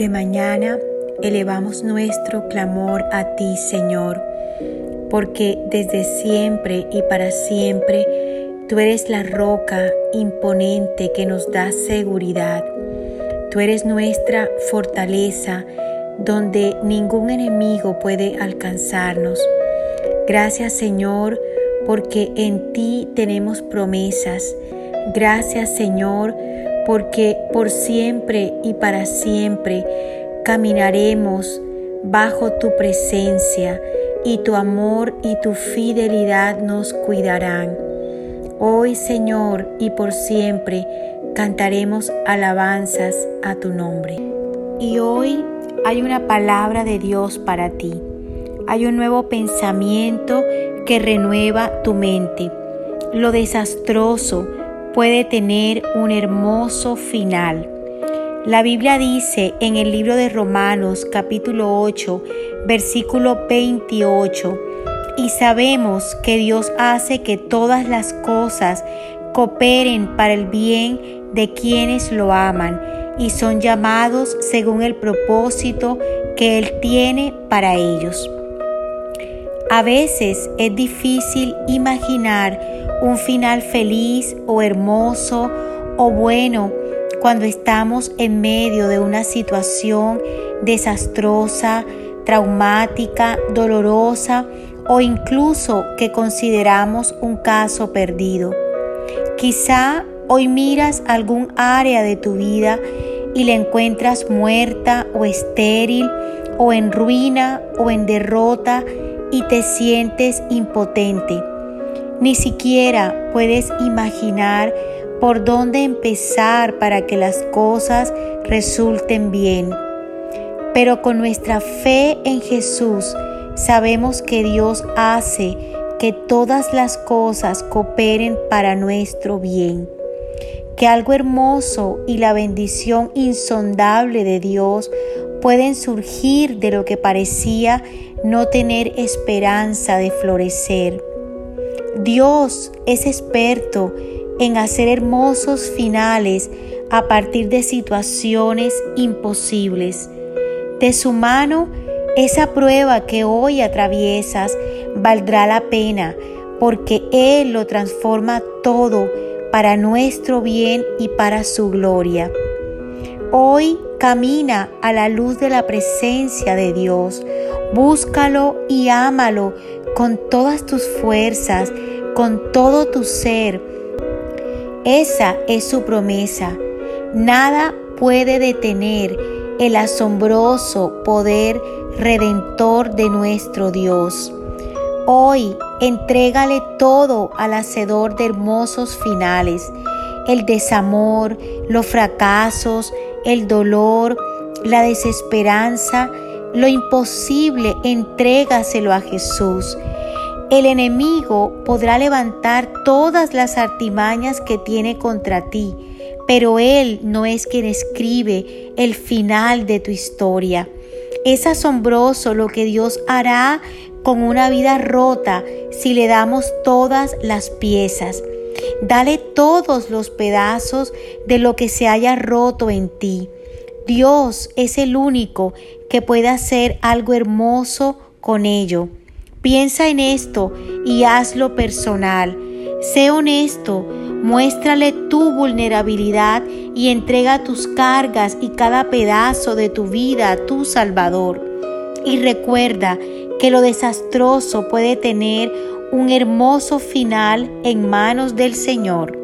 de mañana elevamos nuestro clamor a ti, Señor, porque desde siempre y para siempre tú eres la roca imponente que nos da seguridad. Tú eres nuestra fortaleza donde ningún enemigo puede alcanzarnos. Gracias, Señor, porque en ti tenemos promesas. Gracias, Señor, porque por siempre y para siempre caminaremos bajo tu presencia y tu amor y tu fidelidad nos cuidarán. Hoy, Señor, y por siempre cantaremos alabanzas a tu nombre. Y hoy hay una palabra de Dios para ti. Hay un nuevo pensamiento que renueva tu mente. Lo desastroso puede tener un hermoso final. La Biblia dice en el libro de Romanos capítulo 8, versículo 28, y sabemos que Dios hace que todas las cosas cooperen para el bien de quienes lo aman y son llamados según el propósito que Él tiene para ellos. A veces es difícil imaginar un final feliz o hermoso o bueno cuando estamos en medio de una situación desastrosa, traumática, dolorosa o incluso que consideramos un caso perdido. Quizá hoy miras algún área de tu vida y la encuentras muerta o estéril o en ruina o en derrota y te sientes impotente. Ni siquiera puedes imaginar por dónde empezar para que las cosas resulten bien. Pero con nuestra fe en Jesús sabemos que Dios hace que todas las cosas cooperen para nuestro bien, que algo hermoso y la bendición insondable de Dios pueden surgir de lo que parecía no tener esperanza de florecer. Dios es experto en hacer hermosos finales a partir de situaciones imposibles. De su mano, esa prueba que hoy atraviesas valdrá la pena porque Él lo transforma todo para nuestro bien y para su gloria. Hoy camina a la luz de la presencia de Dios. Búscalo y ámalo con todas tus fuerzas, con todo tu ser esa es su promesa. Nada puede detener el asombroso poder redentor de nuestro Dios. Hoy entrégale todo al hacedor de hermosos finales, el desamor, los fracasos, el dolor, la desesperanza, lo imposible, entrégaselo a Jesús. El enemigo podrá levantar todas las artimañas que tiene contra ti, pero Él no es quien escribe el final de tu historia. Es asombroso lo que Dios hará con una vida rota si le damos todas las piezas. Dale todos los pedazos de lo que se haya roto en ti. Dios es el único que puede hacer algo hermoso con ello. Piensa en esto y hazlo personal. Sé honesto, muéstrale tu vulnerabilidad y entrega tus cargas y cada pedazo de tu vida a tu Salvador. Y recuerda que lo desastroso puede tener un hermoso final en manos del Señor.